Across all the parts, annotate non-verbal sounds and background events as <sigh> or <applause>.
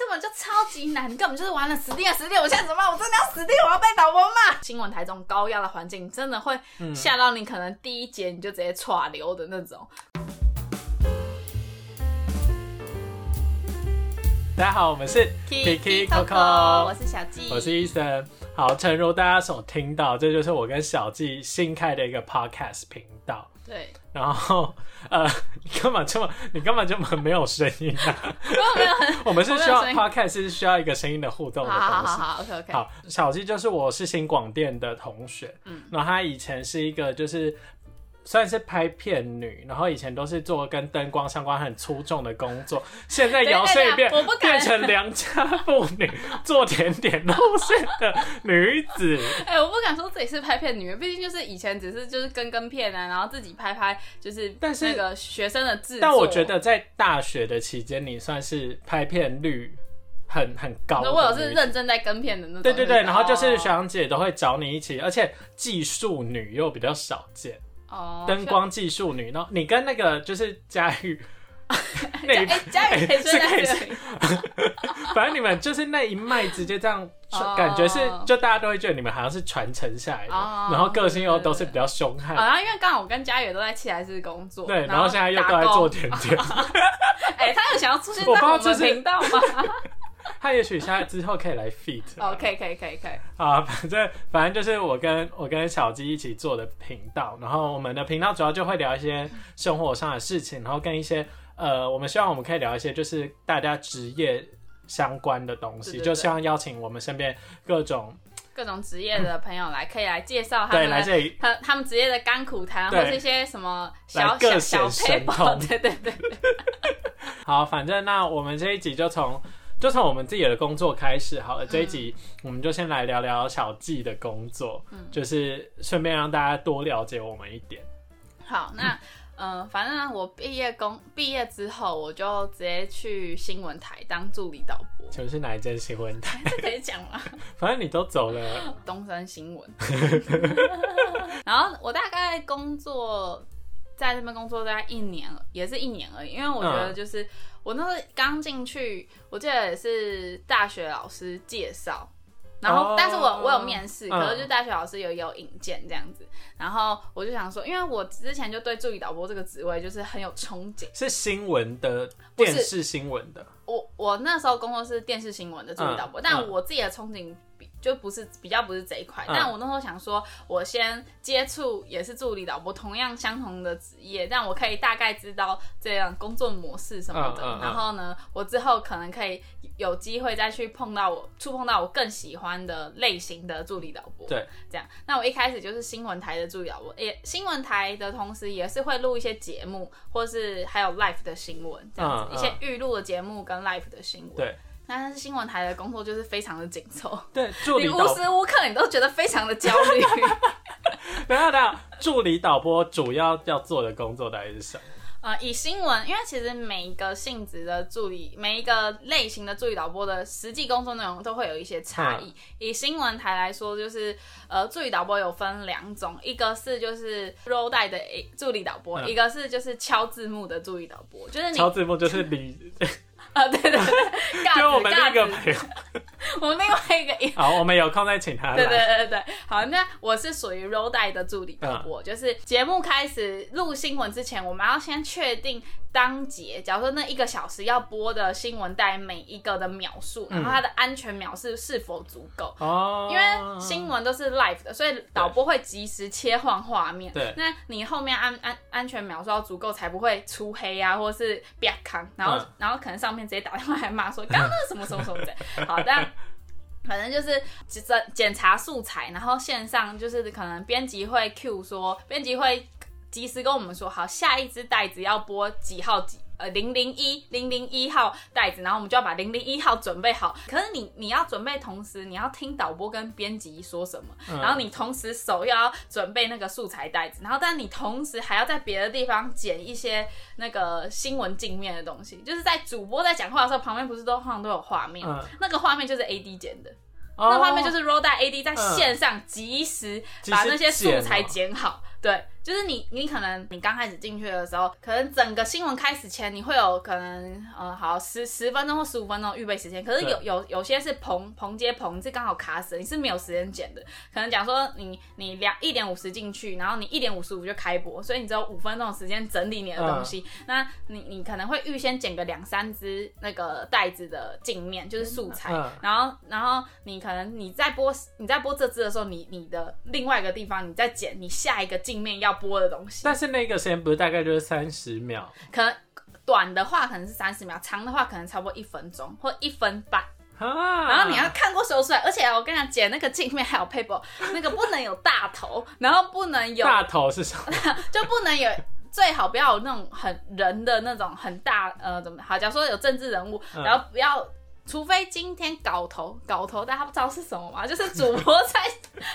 根本就超级难，根本就是完了，死定了，死定了！我现在怎么办？我真的要死定，我要被导播骂。新闻台这种高压的环境，真的会吓到你，可能第一节你就直接垮流的那种。大家好，我们是 Kiki Coco，我是小纪，我是医生。好，诚如大家所听到，这就是我跟小纪新开的一个 podcast 频道。对，然后呃，你干嘛这么，你根本就没有声音啊？没有很，我们是需要 podcast 是需要一个声音的互动的东西。好好好，OK OK。好，小纪就是我是新广电的同学，嗯，然后他以前是一个就是。算是拍片女，然后以前都是做跟灯光相关很出众的工作，现在摇身一变变成良家妇女，做甜点路线的女子。<laughs> 哎，我不敢说自己是拍片女，毕竟就是以前只是就是跟跟片啊，然后自己拍拍，就是但是那个学生的制作。但我觉得在大学的期间，你算是拍片率很很高。我有是认真在跟片的那种。对对对，然后就是学长姐都会找你一起，而且技术女又比较少见。哦，灯光技术女，然后你跟那个就是佳玉，<laughs> 那佳玉是可以，<laughs> 反正你们就是那一脉直接这样，感觉是就大家都会觉得你们好像是传承下来的，然后个性又都是比较凶悍。然后因为刚好我跟佳宇都在器材室工作，对，然后现在又都在做甜点。<laughs> 哎，他有想要出现在我们频道吗？<laughs> 他也许现在之后可以来 fit。哦，可以可以可以可以。啊，反正反正就是我跟我跟小鸡一起做的频道，然后我们的频道主要就会聊一些生活上的事情，然后跟一些呃，我们希望我们可以聊一些就是大家职业相关的东西，就希望邀请我们身边各种各种职业的朋友来，可以来介绍他们他他们职业的甘苦谈，或是一些什么小小小配宝，<laughs> 对对对。好，反正那我们这一集就从。就从我们自己的工作开始好了，这一集我们就先来聊聊小季的工作，嗯就是顺便让大家多了解我们一点。好，那嗯，反正我毕业工毕业之后，我就直接去新闻台当助理导播。就是哪一间新闻台？可以讲吗？<laughs> 反正你都走了，东山新闻。<laughs> 然后我大概工作。在那边工作大概一年，也是一年而已。因为我觉得，就是我那时候刚进去，我记得也是大学老师介绍，然后但是我我有面试，可是就大学老师有有引荐这样子。然后我就想说，因为我之前就对助理导播这个职位就是很有憧憬，是新闻的电视新闻的。我我那时候工作是电视新闻的助理导播，但我自己的憧憬。就不是比较不是这一块，但我那时候想说，我先接触也是助理导播，同样相同的职业，但我可以大概知道这样工作模式什么的。然后呢，我之后可能可以有机会再去碰到我触碰到我更喜欢的类型的助理导播。对，这样。那我一开始就是新闻台的助理导播，也新闻台的同时也是会录一些节目，或是还有 live 的新闻这样子，一些预录的节目跟 live 的新闻。对。但是新闻台的工作就是非常的紧凑，<laughs> 对，助理你无时无刻你都觉得非常的焦虑。<laughs> 等下等下，助理导播主要要做的工作到底是什么？呃，以新闻，因为其实每一个性质的助理，每一个类型的助理导播的实际工作内容都会有一些差异。以新闻台来说，就是呃，助理导播有分两种，一个是就是 roll 带的助理导播，一个是就是敲字幕的助理导播，就是敲字幕就是你。<laughs> 啊，对对对，<laughs> 就我们另一个朋友，<laughs> 我们另外一个，好，我们有空再请他。对对对对，好，那我是属于 roll 带的助理导播，就是节目开始录新闻之前，我们要先确定。当节，假如说那一个小时要播的新闻带每一个的描述，然后它的安全描述是否足够？哦，因为新闻都是 live 的，所以导播会及时切换画面。对，那你后面安安安全描述要足够，才不会出黑啊，或者是别康，然后然后可能上面直接打电话来骂说刚刚那是什么什么什么的。好，但反正就是检检查素材，然后线上就是可能编辑会 Q 说，编辑会。及时跟我们说好，下一只袋子要播几号几呃零零一零零一号袋子，然后我们就要把零零一号准备好。可是你你要准备，同时你要听导播跟编辑说什么，然后你同时手又要准备那个素材袋子，然后但你同时还要在别的地方剪一些那个新闻镜面的东西，就是在主播在讲话的时候，旁边不是都好像都有画面，那个画面就是 A D 剪的，那画面就是 roll 带 A D 在线上及时把那些素材剪好，对。就是你，你可能你刚开始进去的时候，可能整个新闻开始前，你会有可能，呃，好十十分钟或十五分钟预备时间。可是有有有些是棚棚接棚，是刚好卡死，你是没有时间剪的。可能讲说你你两一点五十进去，然后你一点五十五就开播，所以你只有五分钟的时间整理你的东西。那你你可能会预先剪个两三支那个袋子的镜面，就是素材。然后然后你可能你在播你在播这支的时候，你你的另外一个地方你在剪你下一个镜面要。播的东西，但是那个时间不是大概就是三十秒？可能短的话可能是三十秒，长的话可能差不多一分钟或一分半。啊！然后你要看过手出来，而且我跟你讲，剪那个镜面还有 paper，那个不能有大头，然后不能有大头是什么？<laughs> 就不能有，最好不要有那种很人的那种很大呃，怎么好？假如说有政治人物，然后不要。除非今天搞头搞头，大家不知道是什么嘛？就是主播在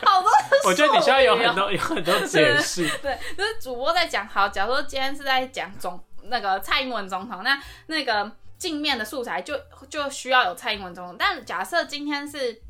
好多，<laughs> 我觉得你需要有很多有很多解释。<laughs> 对，就是主播在讲。好，假如说今天是在讲总那个蔡英文总统，那那个镜面的素材就就需要有蔡英文总统。但假设今天是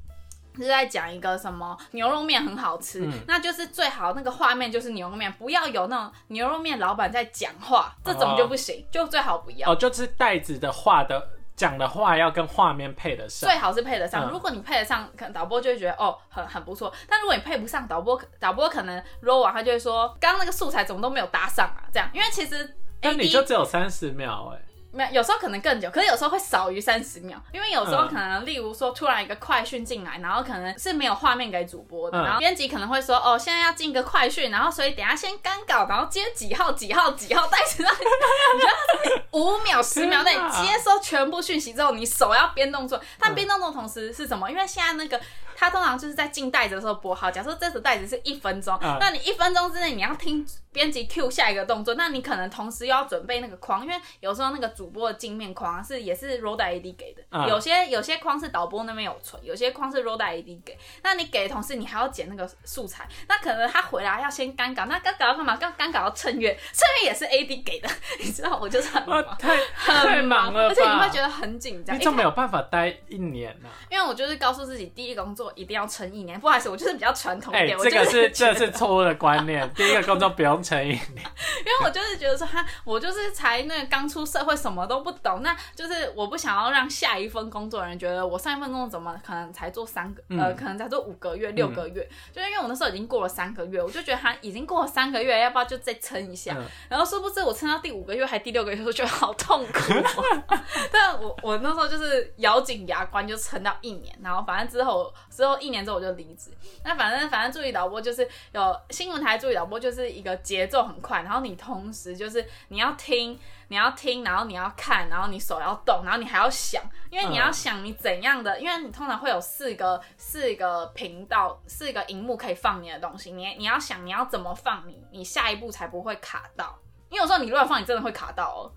是在讲一个什么牛肉面很好吃，那就是最好那个画面就是牛肉面，不要有那种牛肉面老板在讲话，这种就不行，就最好不要。哦，就是袋子的画的。讲的话要跟画面配得上，最好是配得上。如果你配得上，可能导播就会觉得哦，很很不错。但如果你配不上，导播导播可能 roll 完他就会说，刚刚那个素材怎么都没有搭上啊？这样，因为其实，但你就只有三十秒哎。没有，有时候可能更久，可是有时候会少于三十秒，因为有时候可能，例如说突然一个快讯进来，然后可能是没有画面给主播的，然后编辑可能会说，哦，现在要进个快讯，然后所以等下先干稿，然后接几号几号几号袋子，你觉得五秒十秒内接收全部讯息之后，你手要编动作，但编动作同时是什么？因为现在那个。他通常就是在进袋子的时候播好。假设这次袋子是一分钟，那你一分钟之内你要听编辑 Q 下一个动作，那你可能同时又要准备那个框，因为有时候那个主播的镜面框是也是 r o d a AD 给的，有些有些框是导播那边有存，有些框是 r o d a AD 给。那你给的同时，你还要剪那个素材，那可能他回来要先干稿，那干稿要干嘛？干干稿要趁月，趁月也是 AD 给的，<laughs> 你知道，我就是很忙，太太忙了，而且你会觉得很紧张，你就没有办法待一年呢？因为我就是告诉自己，第一工作。一定要撑一年，不好意思，我就是比较传统一点。这个是这是错误的观念。第一个工作不用撑一年，<laughs> 因为我就是觉得说，哈，我就是才那个刚出社会，什么都不懂，那就是我不想要让下一份工作的人觉得我上一份工作怎么可能才做三个，呃，可能才做五个月、六个月，就是因为我那时候已经过了三个月，我就觉得他已经过了三个月，要不要就再撑一下？然后殊不知我撑到第五个月还第六个月，我觉得好痛苦。<laughs> 但我我那时候就是咬紧牙关就撑到一年，然后反正之后。之后一年之后我就离职。那反正反正助理导播就是有新闻台助理导播，就是一个节奏很快，然后你同时就是你要听，你要听，然后你要看，然后你手要动，然后你还要想，因为你要想你怎样的，因为你通常会有四个四个频道，四个荧幕可以放你的东西，你你要想你要怎么放你，你下一步才不会卡到。因为有时候你乱放，你真的会卡到哦。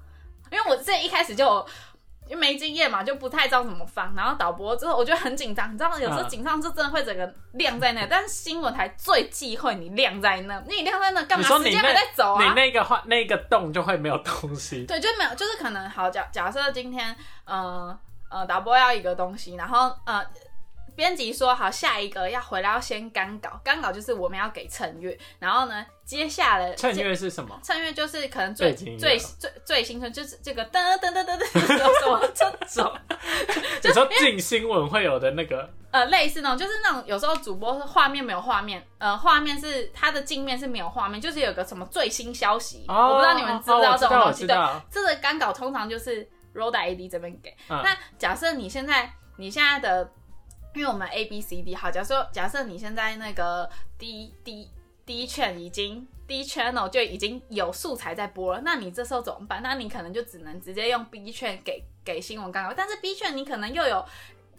因为我这一开始就。因为没经验嘛，就不太知道怎么放。然后导播之后，我觉得很紧张。你知道，有时候紧张就真的会整个晾在那。但是新闻台最忌讳你晾在那，你晾在那干嘛？时间还在走啊。你那个话，那个洞就会没有东西。对，就没有，就是可能好假假设今天，呃呃，导播要一个东西，然后呃。编辑说好，下一个要回来要先干稿，干稿就是我们要给陈月，然后呢，接下来 <laughs> 趁月是什么？趁月就是可能最最最最新春，就是这个噔噔噔噔噔 <laughs> 什么这种，有时候进新闻会有的那个，<laughs> 呃，类似那种，就是那种有时候主播画面没有画面，呃，画面是它的镜面是没有画面，就是有个什么最新消息，我不知道你们知道这种东西，对，这个干稿通常就是 Road AD 这边给。那假设你现在你现在的因为我们 A B C D 好，假设假设你现在那个 D D D 券已经 D channel 就已经有素材在播了，那你这时候怎么办？那你可能就只能直接用 B 券给给新闻刚刚，但是 B 券你可能又有。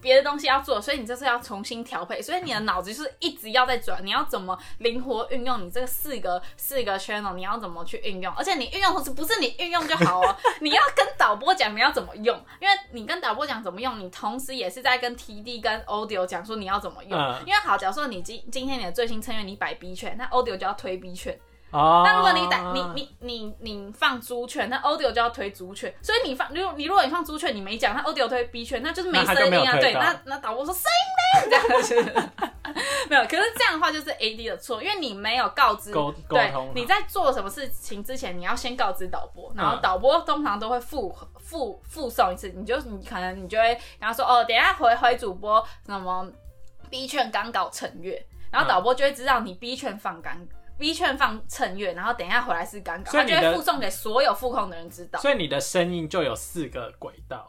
别的东西要做，所以你这次要重新调配，所以你的脑子就是一直要在转，你要怎么灵活运用你这个四个四个 channel，你要怎么去运用？而且你运用同时不是你运用就好哦，<laughs> 你要跟导播讲你要怎么用，因为你跟导播讲怎么用，你同时也是在跟 TD 跟 Audio 讲说你要怎么用。因为好，假如说你今今天你的最新成员你摆 B 圈，那 Audio 就要推 B 圈。哦，那如果你打你你你你放猪圈，那 audio 就要推猪圈，所以你放如你如果你放猪圈，你没讲，那 audio 推 B 圈，那就是没声音啊。对，那那导播说声音呢？这样子。<laughs> 没有，可是这样的话就是 A D 的错，因为你没有告知沟沟对通你在做什么事情之前，你要先告知导播，然后嗯导播通常都会附附附送一次，你就你可能你就会跟他说哦，等一下回回主播什么 B 券刚搞成月，然后导播就会知道你 B 券放刚。B 券放趁月，然后等一下回来是尴尬，他所以你的就会附送给所有副控的人知道。所以你的声音就有四个轨道。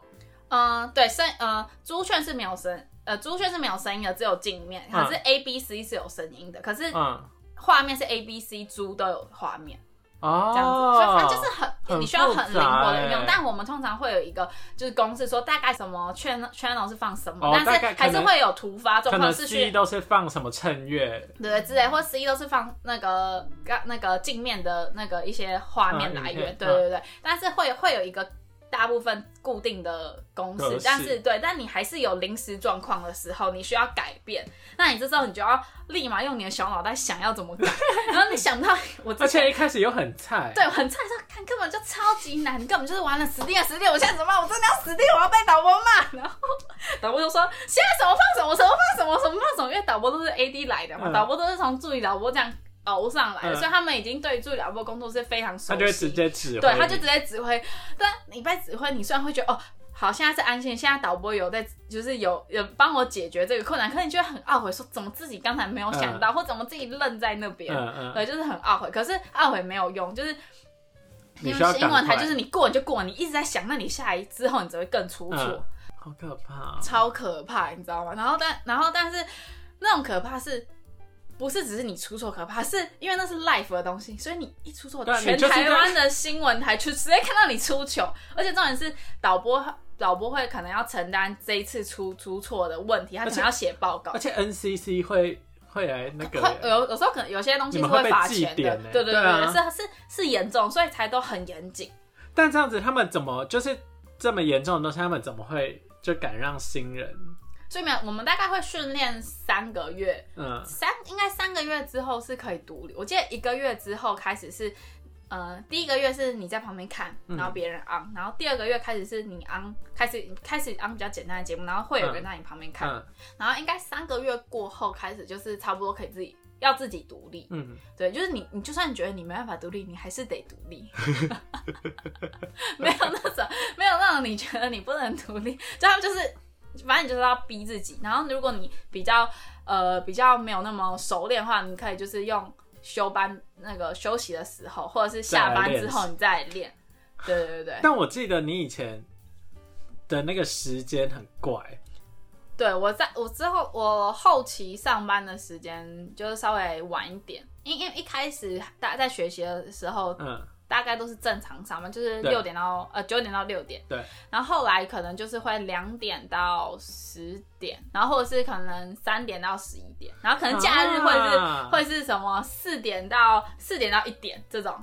嗯，对，声呃，猪圈是没有声，呃，猪圈是没有声音的，只有镜面。可是 A、B、C 是有声音的，可是嗯，画面是 A、B、C，猪都有画面，哦，这样子，所以它就是很，你需要很灵活的运。用但我们通常会有一个就是公式，说大概什么 channel channel 是放什么，哦但是还是会有突发状可能况是 C 去。都是放什么趁月，对之类，或 C 都是放那个刚那个镜面的那个一些画面来源，对对对，但是会会有一个大部分固定的公式，但是对，但你还是有临时状况的时候，你需要改变，那你这时候你就要立马用你的小脑袋想要怎么改，<laughs> 然后你想到我之而前且一开始又很菜，对，很菜，说看根本就超级难，根本就是完了，死定了，死定了！我现在怎么办？我真的要死定了，我要被导播骂。然后导播就说现在什么放什么，什么放什么，什么放什么，因为导播都是 AD 来的嘛，嗯导播都是从助理导播这样熬上来所以他们已经对助理导播工作是非常熟悉。他就会直接指挥，对，他就直接指挥。但你被指挥，你虽然会觉得哦。好，现在是安心。现在导播有在，就是有有帮我解决这个困难，可是你就会很懊悔，说怎么自己刚才没有想到，或怎么自己愣在那边。嗯嗯，对，就是很懊悔。可是懊悔没有用，就是因你需要为新闻台就是你过了就过，你一直在想，那你下一之后你只会更出错，嗯好可怕哦，超可怕，你知道吗？然后但然后但是那种可怕是。不是只是你出错可怕，是因为那是 life 的东西，所以你一出错，全台湾的新闻台就直接看到你出糗，而且重点是导播导播会可能要承担这一次出出错的问题，他可能要写报告。而，且 NCC 会会来那会个，有有时候可能有些东西是会被罚钱的，对对对啊。是是是严重，所以才都很严谨。但这样子他们怎么就是这么严重的东西，他们怎么会就敢让新人，所以没有，我们大概会训练三个月，嗯三应该三个月之后是可以独立。我记得一个月之后开始是，呃，第一个月是你在旁边看，嗯然后别人 on，、然后第二个月开始是你 on，开始开始 on 比较简单的节目，然后会有人在你旁边看，嗯然后应该三个月过后开始就是差不多可以自己要自己独立。嗯，对，就是你，你就算觉得你没办法独立，你还是得独立。<laughs> 没有那种，没有那种你觉得你不能独立，就他们就是，反正你就是要逼自己。然后如果你比较呃比较没有那么熟练的话，你可以就是用休班那个休息的时候，或者是下班之后你再练。对对对对，但我记得你以前的那个时间很怪，对我在我之后我后期上班的时间就是稍微晚一点，因因为一开始大家在学习的时候，嗯，大概都是正常上班，就是对六点到呃九点到六点。对。然后后来可能就是会两点到十点，然后或者是可能三点到十一点，然后可能假日会是、啊会是什么四点到四点到一点这种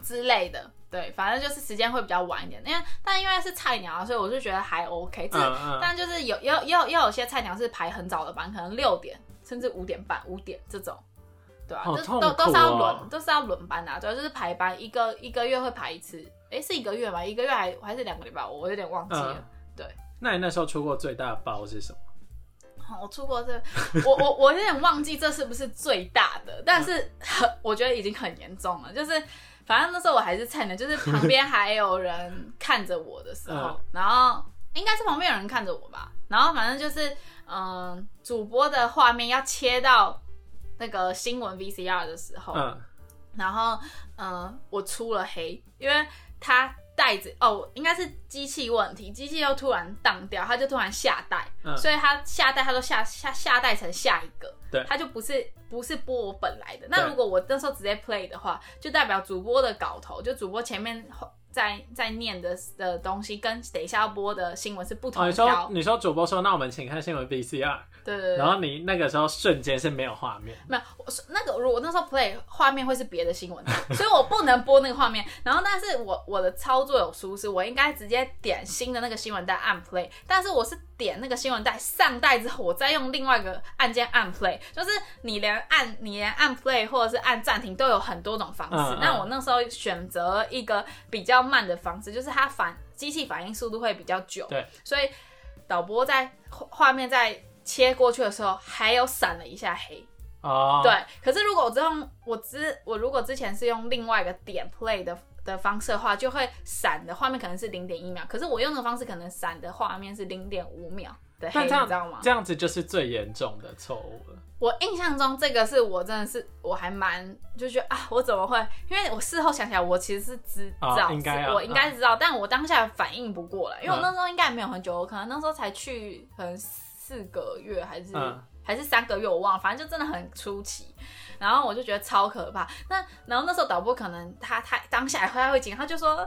之类的。对，反正就是时间会比较晚一点，因为但因为是菜鸟啊，所以我就觉得还 OK 这。嗯嗯，但就是有也有也有也有些菜鸟是排很早的班，可能六点甚至五点半、五点这种，对吧、好就都都是要哦轮，都是要轮班的、啊，主要就是排班，一个一个月会排一次，诶，是一个月吗？一个月还还是两个礼拜？我有点忘记了。嗯对，那你那时候出过最大的包是什么？我出过这，我我我有点忘记这是不是最大的，但是很我觉得已经很严重了，就是。反正那时候我还是菜鸟，就是旁边还有人看着我的时候，嗯然后应该是旁边有人看着我吧，然后反正就是，嗯、主播的画面要切到那个新闻 VCR 的时候，嗯。然后，嗯、我出了黑，因为它袋子哦，应该是机器问题，机器又突然荡掉，它就突然下带，嗯。所以它下带它都下下下带成下一个，对。它就不是不是播我本来的。那如果我那时候直接 play 的话，就代表主播的稿头，就主播前面在在念的的东西，跟等一下要播的新闻是不哦，同你说。你说主播说，那我们请看新闻 VCR，对对对，然后你那个时候瞬间是没有画面，没有，我是那个如果那时候 play 画面会是别的新闻，所以我不能播那个画面。然后，但是我我的操作有疏失，我应该直接点新的那个新闻带按 play，但是我是点那个新闻带上带之后，我再用另外一个按键按 play，就是你连按你连按 play 或者是按暂停都有很多种方式。嗯嗯那我那时候选择一个比较慢的方式，就是它反机器反应速度会比较久，对，所以导播在画画面在切过去的时候还有闪了一下黑。哦，对，可是如果我之用我之我如果之前是用另外一个点 play 的的方式的话，就会闪的画面可能是零点一秒，可是我用的方式可能闪的画面是零点五秒的黑，你知道吗？这样子就是最严重的错误了。我印象中这个是我真的是我还蛮就觉得啊，我怎么会？因为我事后想起来，我其实是知道，应该我应该知道，但我当下反应不过来，因为我那时候应该没有很久，我可能那时候才去可能四个月还是。还是三个月，我忘了，反正就真的很出奇，然后我就觉得超可怕。那然后那时候导播可能他他当下他会紧，他就说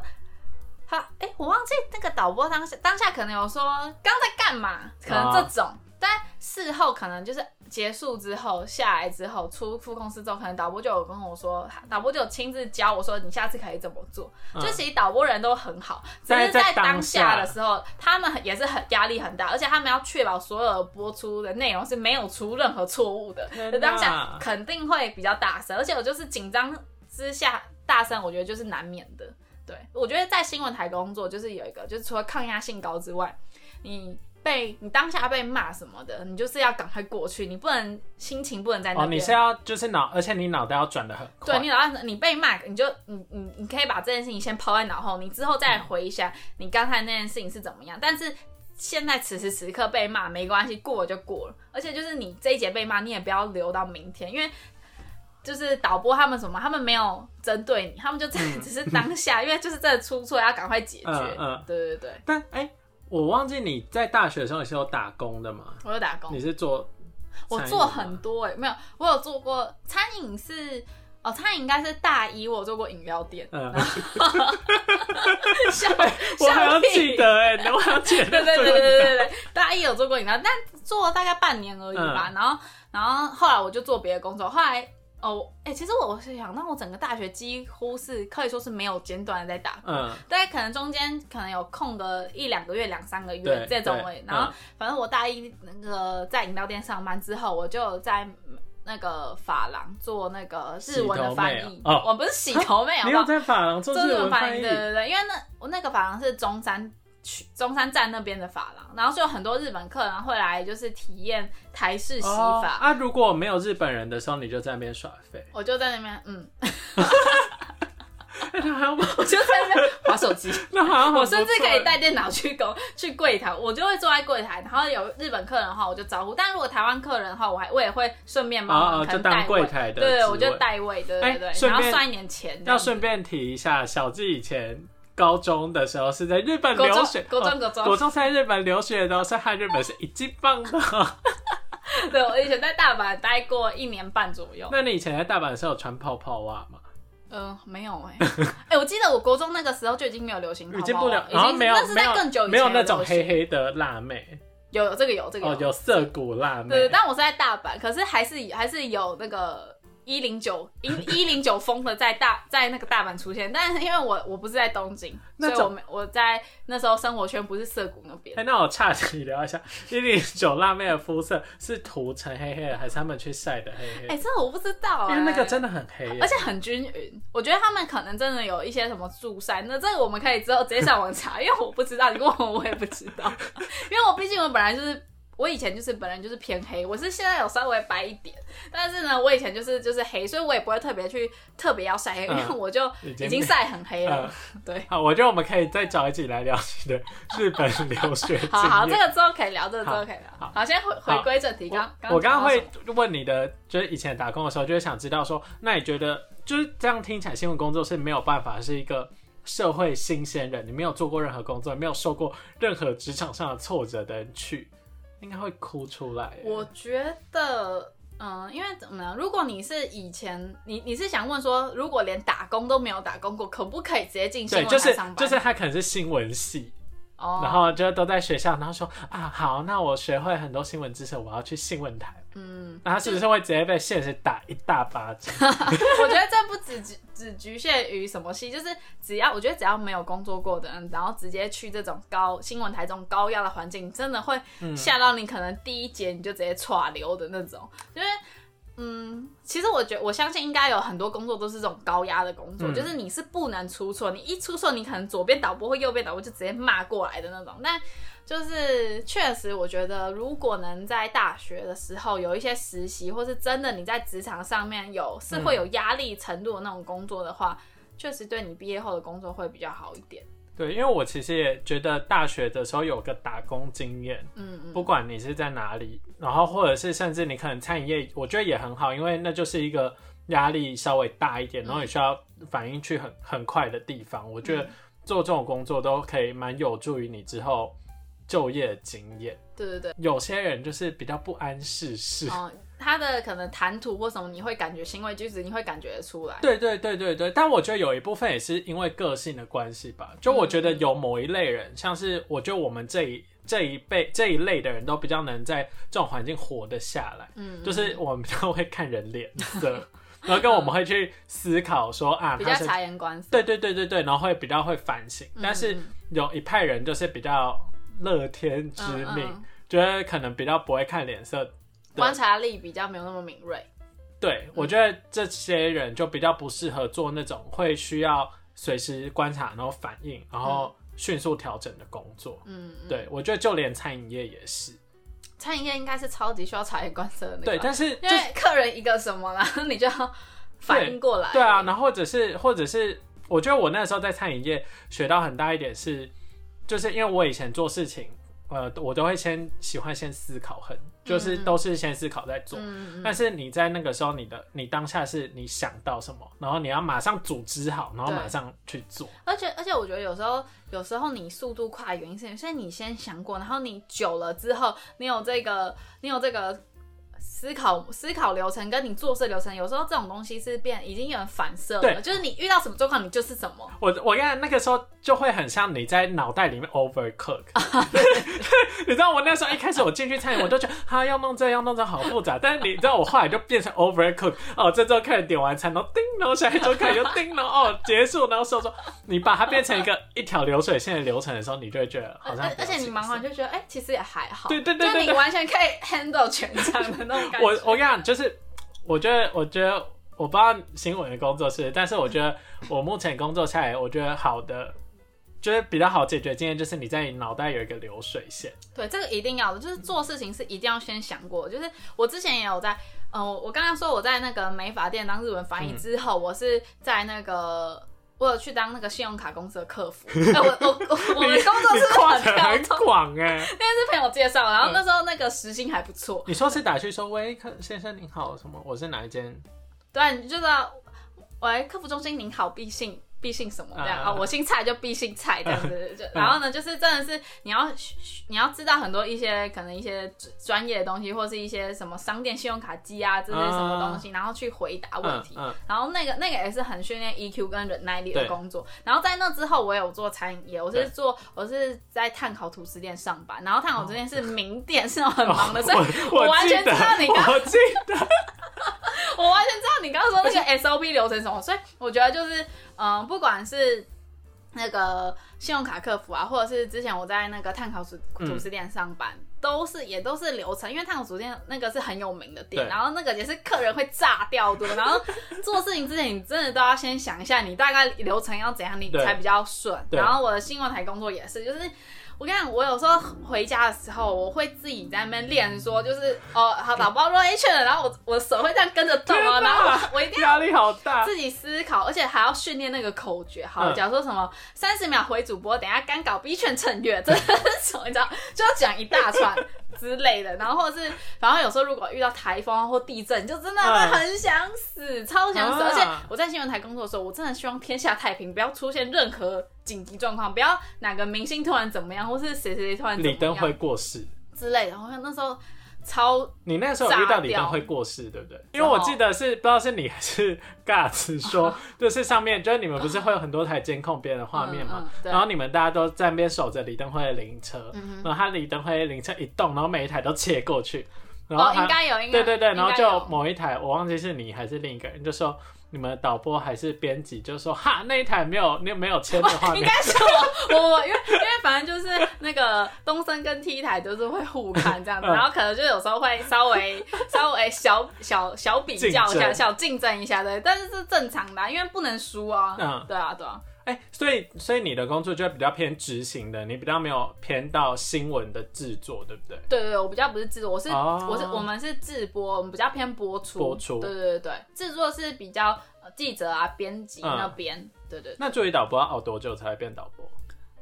他哎，我忘记那个导播当下当下可能有说刚在干嘛，可能这种。但事后可能就是结束之后下来之后出副控室之后，可能导播就有跟我说，导播就有亲自教我说，你下次可以怎么做。就其实导播人都很好，只是在当下的时候，他们也是很压力很大，而且他们要确保所有播出的内容是没有出任何错误的。当下肯定会比较大声，而且我就是紧张之下大声，我觉得就是难免的。对我觉得在新闻台工作就是有一个，就是除了抗压性高之外，你。被你当下被骂什么的，你就是要赶快过去，你不能心情不能在那边。哦，你是要就是脑，而且你脑袋要转的很快。对，你脑袋你被骂，你就你你你可以把这件事情先抛在脑后，你之后再回一下你刚才那件事情是怎么样。但是现在此时此刻被骂没关系，过了就过了。而且就是你这一节被骂，你也不要留到明天，因为就是导播他们什么，他们没有针对你，他们就真的只是当下，因为就是这出错要赶快解决。嗯嗯，对对对。但哎。我忘记你在大学的时候你是有打工的吗？我有打工。你是做？我做很多哎，没有，我有做过餐饮是哦，餐饮应该是大一我做过饮料店。嗯，<laughs> 笑，我还要记得哎，我还要记得。对对对对对对对，大一有做过饮料，但做了大概半年而已吧。然后然后后来我就做别的工作，后来。哦，哎，其实我我是想，那我整个大学几乎是可以说是没有间断的在打工，大概可能中间可能有空个一两个月、两三个月这种哎，然后反正我大一那个在饮料店上班之后，我就在那个发廊做那个日文的翻译，我不是洗头妹，<laughs> 没有在发廊做日文翻译？对对对，因为那我那个发廊是中山。去中山站那边的发廊，然后就有很多日本客人会来，就是体验台式洗发。啊，如果没有日本人的时候，你就在那边耍废。我就在那边，嗯。<laughs> <laughs> 我就在那边划手机。<laughs> 那好像我甚至可以带电脑去工去柜台，我就会坐在柜台，然后有日本客人的话，我就招呼。但如果台湾客人的话，我还我也会顺便帮忙，就当柜台的。对，我就代位，对对对，然后算一点钱。要顺便提一下，小智以前。高中的时候是在日本留学，高中高中，高中在日本留学的，是和日本是一级棒的。<laughs> 对，我以前在大阪待过一年半左右。那你以前在大阪的时候有穿泡泡袜吗？嗯，没有哎。<laughs> 哎，我记得我国中那个时候就已经没有流行泡泡，已经不了，然后没有是在更久以前，没有那种黑黑的辣妹。有这个有这个哦，有涩谷辣妹。对，但我是在大阪，可是还是还是有那个。一零九一一零九 <laughs> 风的在大在那个大阪出现，但是因为我我不是在东京，所以我在那时候生活圈不是涩谷那边。哎，那我岔题聊一下，一零九辣妹的肤色是涂成黑黑的，还是他们去晒的黑黑？哎，这我不知道，因为那个真的很黑，而且很均匀。我觉得他们可能真的有一些什么助晒，那这个我们可以之后直接上网查，因为我不知道，你问我我也不知道，<laughs> 因为我毕竟我本来就是。我以前就是本人就是偏黑，我是现在有稍微白一点，但是呢，我以前就是就是黑，所以我也不会特别去特别要晒黑，因为我就已经晒很黑了。对，好，我觉得我们可以再找一集来聊你的日本留学 <laughs> 好好，这个之后可以聊，这个之后可以聊。好，先回回归正题。刚我刚刚会问你的，就是以前打工的时候，就是想知道说，那你觉得就是这样听起来，新闻工作是没有办法是一个社会新鲜人，你没有做过任何工作，没有受过任何职场上的挫折的人去。应该会哭出来。我觉得，嗯，因为怎么样？如果你是以前，你你是想问说，如果连打工都没有打工过，可不可以直接进新闻台上班？就是他可能是新闻系。然后就都在学校，然后说啊好，那我学会很多新闻知识，我要去新闻台。嗯，那他是不是会直接被现实打一大巴掌？<laughs> 我觉得这不只只只局限于什么戏，就是只要我觉得只要没有工作过的人，然后直接去这种高新闻台这种高压的环境，真的会吓到你，可能第一节你就直接垮流的那种。因为嗯，其实我觉我相信应该有很多工作都是这种高压的工作，嗯就是你是不能出错，你一出错，你可能左边导播或右边导播就直接骂过来的那种。但就是确实，我觉得如果能在大学的时候有一些实习，或是真的你在职场上面有是会有压力程度的那种工作的话，确实对你毕业后的工作会比较好一点。对，因为我其实也觉得大学的时候有个打工经验，嗯嗯，不管你是在哪里，然后或者是甚至你可能餐饮业，我觉得也很好，因为那就是一个压力稍微大一点，然后你需要反应去很很快的地方。我觉得做这种工作都可以蛮有助于你之后就业的经验。对对对。有些人就是比较不谙世事，哦，他的可能谈吐或什么，你会感觉行为举止，你会感觉得出来。对对对对对，但我觉得有一部分也是因为个性的关系吧。就我觉得有某一类人，像是我觉得我们这一这一辈这一类的人都比较能在这种环境活得下来。嗯，就是我们比较会看人脸色，<laughs> 然后跟我们会去思考说啊，<laughs> 比较察言观色。对对对对对，然后会比较会反省。但是嗯有一派人就是比较乐天知命，嗯嗯觉得可能比较不会看脸色。观察力比较没有那么敏锐。对，我觉得这些人就比较不适合做那种会需要随时观察，然后反应，然后迅速调整的工作。嗯，嗯，对，我觉得就连餐饮业也是。餐饮业应该是超级需要察言观色的那个。对，但是因为客人一个什么，然 <laughs> 后你就要反应过来。对啊，然后或者是或者是，我觉得我那时候在餐饮业学到很大一点是，就是因为我以前做事情，呃，我都会先喜欢先思考很，就是嗯都是先思考再做。但是你在那个时候，你的你当下是你想到什么，然后你要马上组织好，然后马上去做。而且而且我觉得有时候有时候你速度快原因是因为你先想过，然后你久了之后，你有这个你有这个思考思考流程，跟你做事流程，有时候这种东西是变已经有点反射了，就是你遇到什么状况，你就是什么。我我看那个时候就会很像你在脑袋里面 overcook，<laughs> 你知道我那时候一开始我进去餐饮，我就觉得哈要弄这要弄这好复杂，但是你知道我后来就变成 overcook，哦这周开始点完餐，然后叮，然后下一周客人又叮，然后哦结束，然后说说你把它变成一个一条流水线的流程的时候，你就会觉得好像而且你忙完就觉得，哎、其实也还好。对对对就你完全可以 handle 全场的那种感觉。我我跟你讲，就是我觉得，我觉得我不知道新闻的工作是，但是我觉得我目前工作下来，我觉得好的，就是比较好解决经验，就是你在你脑袋有一个流水线。对，这个一定要的，就是做事情是一定要先想过。就是我之前也有在，呃，我刚刚说我在那个美发店当日文翻译嗯之后，我是在那个。我有去当那个信用卡公司的客服，哎、我我我我们工作你是不是很跨得很跳动？广哎、<laughs> 那是朋友介绍，然后那时候那个时薪还不错，你说是打去说喂，客先生您好，什么？我是哪一间？对啊，你就知道，喂，客服中心您好，必姓必姓什么这样啊啊、我姓蔡就必姓蔡这样子，<laughs> 就然后呢，就是真的是你要你要知道很多一些可能一些专业的东西，或是一些什么商店信用卡机啊这些什么东西，然后去回答问题。嗯然后那个那个也是很训练 EQ 跟忍耐力的工作。然后在那之后，我有做餐饮业，我是做我是在碳烤吐司店上班。然后碳烤吐司店是名店，是那种很忙的，所以哦我我完全知道你刚我记得，<laughs> 我完全知道你刚刚说那个 SOP 流程什么，所以我觉得就是，嗯、不管是那个信用卡客服啊，或者是之前我在那个碳烤主主食店上班，都是也都是流程，因为碳烤主店那个是很有名的店，然后那个也是客人会炸掉的，然后做事情之前你真的都要先想一下，你大概流程要怎样，你才比较顺。然后我的新闻台工作也是，就是。我跟你讲，我有时候回家的时候，我会自己在那边练，说就是哦，好打包说 H 了，然后我我的手会这样跟着动啊，然后我我一定压力好大。自己思考，而且还要训练那个口诀。好，嗯假如说什么三十秒回主播，等下干搞 B 圈趁月，这是什么？你知道，就要讲一大串之类的。然后或者是，然后有时候如果遇到台风啊或地震，就真的会很想死，超想死。啊而且我在新闻台工作的时候，我真的希望天下太平，不要出现任何紧急状况，不要哪个明星突然怎么样，或是谁谁谁突然怎么李登辉过世，之类的。然后那时候超你那时候有遇到李登辉过世，对不对？因为我记得是不知道是你还是 Guts 说，<laughs> 就是上面就是你们不是会有很多台监控别人的画面嘛嗯嗯，然后你们大家都在那边守着李登辉的灵车，嗯然后他李登辉灵车一动，然后每一台都切过去，然后哦，应该有，应该对对对，然后就某一台我忘记是你还是另一个人就说，你们导播还是编辑，就说哈那一台没有那没有签的画面，<laughs> 应该是我我我，因为反正就是那个东森跟 T 台都是会互看这样子，<laughs> 然后可能就有时候会稍微稍微小小小比较一下，小竞争一下对，但是是正常的，因为不能输啊。嗯，对啊，对啊。哎，所以所以你的工作就比较偏执行的，你比较没有偏到新闻的制作，对不对？对对对，我比较不是制作，我是我是我们是制播，我们比较偏播出。播出。对对对对，制作是比较记者啊、编辑那边。对对。那作为导播要熬多久才会变导播？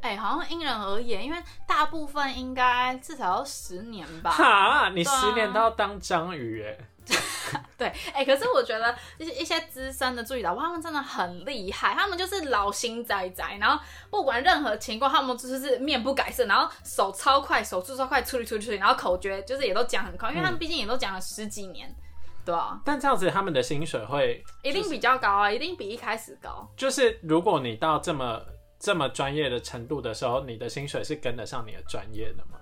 哎，好像因人而异，因为大部分应该至少要十年吧。哈，你十年都要当章鱼哎。<laughs> 对，哎，可是我觉得一些一些资深的助理导播，他们真的很厉害，他们就是老心仔仔，然后不管任何情况，他们就是面不改色，然后手超快，手速超快，处理处理处理，然后口诀就是也都讲很快，因为他们毕竟也都讲了十几年，对啊。但这样子他们的薪水会一定比较高啊，一定比一开始高。就是如果你到这么这么专业的程度的时候，你的薪水是跟得上你的专业的吗？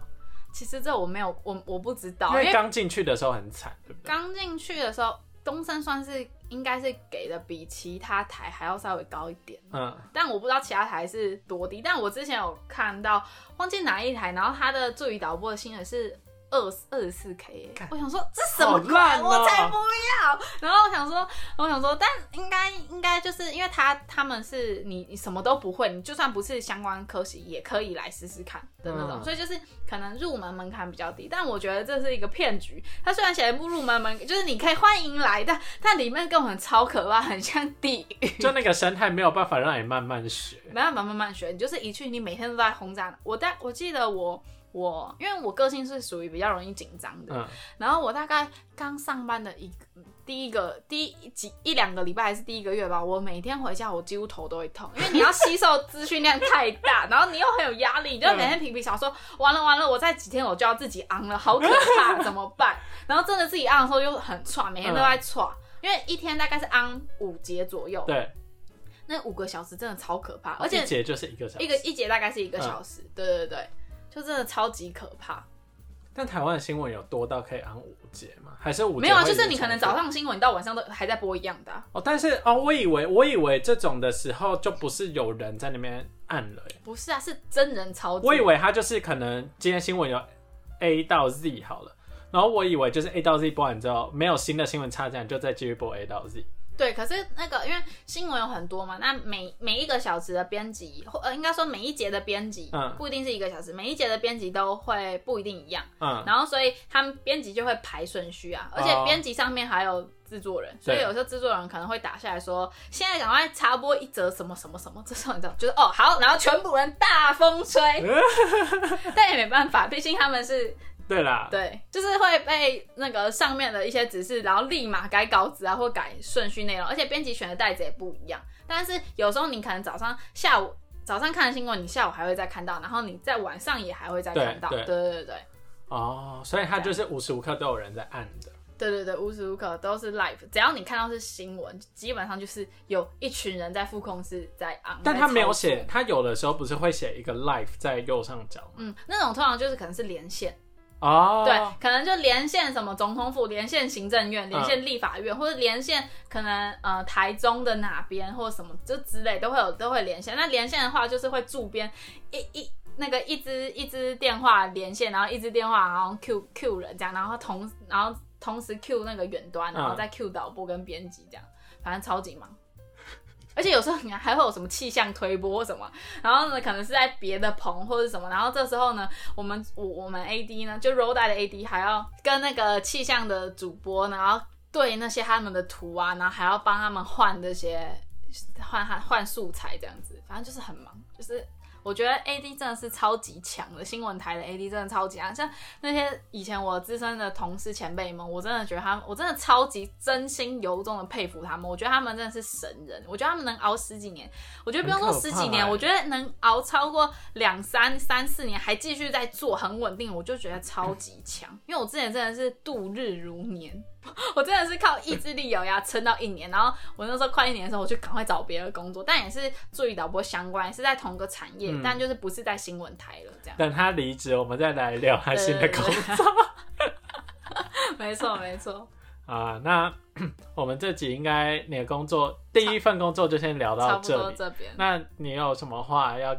其实这我没有，我我不知道，因为刚进去的时候很惨，对不对？刚进去的时候，东森算是应该是给的比其他台还要稍微高一点，嗯，但我不知道其他台是多低。但我之前有看到，忘记哪一台，然后他的助理导播的薪水是。二二十四 K，我想说这什么鬼，我才不要。然后我想说，我想说，但应该应该就是因为他他们是你你什么都不会，你就算不是相关科系也可以来试试看的那种，所以就是可能入门门槛比较低。但我觉得这是一个骗局。他虽然写入入门门，就是你可以欢迎来，但但里面根本超可怕，很像地狱。就那个生态没有办法让你慢慢学，没办法慢慢学，你就是一去你每天都在轰炸。我但我记得我。我因为我个性是属于比较容易紧张的，然后我大概刚上班的一第一个第一几一两个礼拜还是第一个月吧，我每天回家我几乎头都会痛，因为你要吸收资讯量太大，然后你又很有压力，你就每天皮皮想说完了完了，我再几天我就要自己昂了，好可怕，<laughs> 怎么办？然后真的自己昂的时候又很喘，每天都在喘，因为一天大概是昂五节左右，对，那五个小时真的超可怕，而且一节就是一个小时，一个一节大概是一个小时，对对对。就真的超级可怕，但台湾的新闻有多到可以按五节吗？还是五？没有啊，就是你可能早上新闻到晚上都还在播一样的。哦，但是哦，我以为我以为这种的时候就不是有人在那边按了，不是啊，是真人操作。我以为他就是可能今天新闻有 A 到 Z 好了，然后我以为就是 A 到 Z 播完之后没有新的新闻插进来，就再继续播 A 到 Z。对，可是那个因为新闻有很多嘛，那每每一个小时的编辑，或呃应该说每一节的编辑，嗯，不一定是一个小时，每一节的编辑都会不一定一样，嗯，然后所以他们编辑就会排顺序啊，而且编辑上面还有制作人，所以有时候制作人可能会打下来说，现在赶快插播一则什么什么什么，这时候你知道，就是哦好，然后全部人大风吹，<laughs> 但也没办法，毕竟他们是。对啦，对，就是会被那个上面的一些指示，然后立马改稿子啊，或改顺序内容，而且编辑选的袋子也不一样。但是有时候你可能早上、下午、早上看的新闻，你下午还会再看到，然后你在晚上也还会再看到。对对对对。哦，所以它就是无时无刻都有人在按的。对对对，无时无刻都是 live，只要你看到是新闻，基本上就是有一群人在副控室在按。但他没有写，他有的时候不是会写一个 live 在右上角。嗯，那种通常就是可能是连线。哦，对，可能就连线什么总统府，连线行政院，连线立法院，或者连线可能呃台中的哪边或者什么就之类都会有都会连线。那连线的话就是会驻边一一那个一支一支电话连线，然后一支电话然后 Q Q 人这样，然后同然后同时 Q 那个远端，然后再 Q 导播跟编辑这样，反正超级忙。而且有时候你还会有什么气象推波什么，然后呢，可能是在别的棚或者什么，然后这时候呢，我们我我们 A D 呢，就 Roll 带的 A D 还要跟那个气象的主播，然后对那些他们的图啊，然后还要帮他们换这些换换换素材这样子，反正就是很忙，就是。我觉得 A D 真的是超级强的，新闻台的 A D 真的超级强。像那些以前我资深的同事前辈们，我真的觉得他们，我真的超级真心由衷的佩服他们。我觉得他们真的是神人，我觉得他们能熬十几年，我觉得不用说十几年，我觉得能熬超过两三三四年还继续在做很稳定，我就觉得超级强。因为我之前真的是度日如年。<laughs> 我真的是靠意志力咬牙撑到一年，然后我那时候快一年的时候，我就赶快找别的工作，但也是助理导播相关，是在同个产业，但就是不是在新闻台了。这样等他离职，我们再来聊他新的工作。<laughs> 没错，没错。啊，那 <clears throat> 我们这集应该你的工作第一份工作就先聊到这里。多这边。那你有什么话要？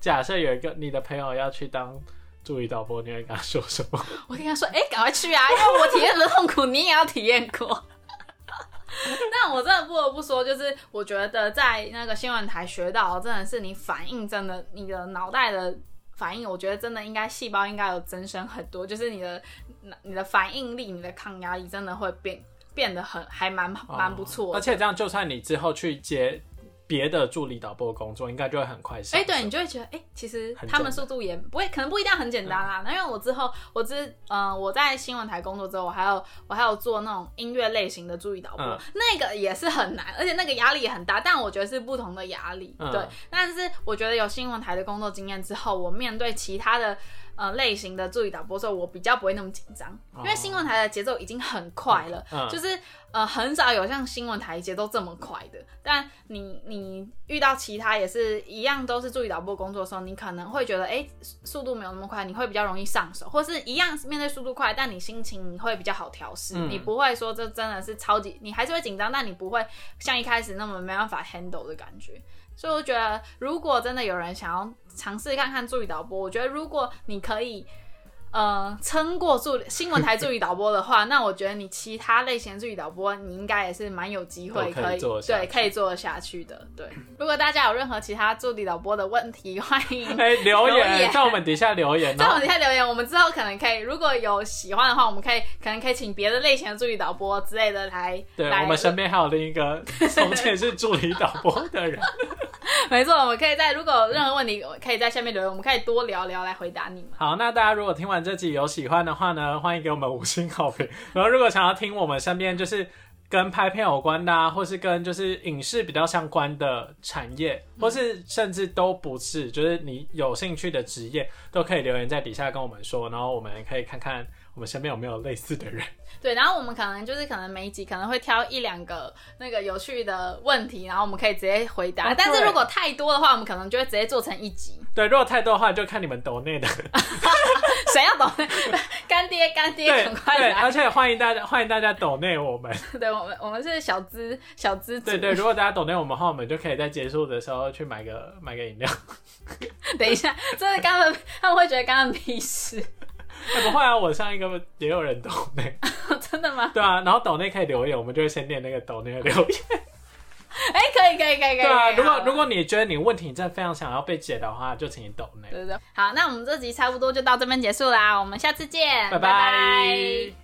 假设有一个你的朋友要去当助理导播，你会跟他说什么？<laughs> 我跟他说，哎、赶快去啊，因为我体验的痛苦，你也要体验过。<laughs> 但我真的不得不说，就是我觉得在那个新闻台学到，真的是你反应真的，你的脑袋的反应，我觉得真的应该细胞应该有增生很多，就是你的你的反应力、你的抗压力真的会变变得很还蛮蛮不错的。而且这样，就算你之后去接别的助理导播工作，应该就会很快上手。哎、对你就会觉得，哎、其实他们速度也不会，可能不一定很简单啦。那、因为我之后，我之呃，我在新闻台工作之后，我还有我还有做那种音乐类型的助理导播，嗯那个也是很难，而且那个压力也很大。但我觉得是不同的压力，嗯对。但是我觉得有新闻台的工作经验之后，我面对其他的。呃，类型的助理导播的时候，我比较不会那么紧张，因为新闻台的节奏已经很快了，嗯就是呃很少有像新闻台节奏这么快的。但你你遇到其他也是一样都是助理导播工作的时候，你可能会觉得哎、速度没有那么快，你会比较容易上手，或是一样面对速度快，但你心情你会比较好调试，嗯你不会说这真的是超级，你还是会紧张，但你不会像一开始那么没办法 handle 的感觉。所以我觉得，如果真的有人想要尝试看看助理导播，我觉得如果你可以。呃，撑过助理新闻台助理导播的话，那我觉得你其他类型的助理导播，你应该也是蛮有机会可以以做下去对可以做得下去的。对，如果大家有任何其他助理导播的问题，欢迎 <laughs> 哎、留留言言在我们底下留言，<laughs> 在我们底下留言，我们之后可能可以，如果有喜欢的话，我们可以可能可以请别的类型的助理导播之类的来。来对我们身边还有另一个 <laughs> 从前是助理导播的人。没错，我们可以在如果有任何问题，可以在下面留言，我们可以多聊聊来回答你们。好，那大家如果听完这集有喜欢的话呢，欢迎给我们五星好评。<laughs> 然后如果想要听我们身边就是跟拍片有关的、啊，或是跟就是影视比较相关的产业，或是甚至都不是，就是你有兴趣的职业，都可以留言在底下跟我们说，然后我们可以看看我们身边有没有类似的人。<laughs> 对，然后我们可能就是可能每一集可能会挑一两个那个有趣的问题，然后我们可以直接回答。但是如果太多的话，我们可能就会直接做成一集。对，如果太多的话，就看你们抖内的。<laughs> 谁要懂？<laughs> 干爹干爹，对对，赶快来！而且欢迎大家欢迎大家抖内我们。对我们我们是小资小资主。对对，如果大家抖内我们的话，我们就可以在结束的时候去买个买个饮料。等一下，真的刚刚他们会觉得刚刚屁事，哎、不会啊，我上一个也有人抖内。<laughs> 真的吗？对啊，然后抖内可以留言，我们就会先念那个抖内的留言。<laughs> 哎、可以可以可以可以。对啊，如果如果你觉得你问题真的非常想要被解的话，就请你抖内。对对对，好，那我们这集差不多就到这边结束啦，我们下次见，拜拜拜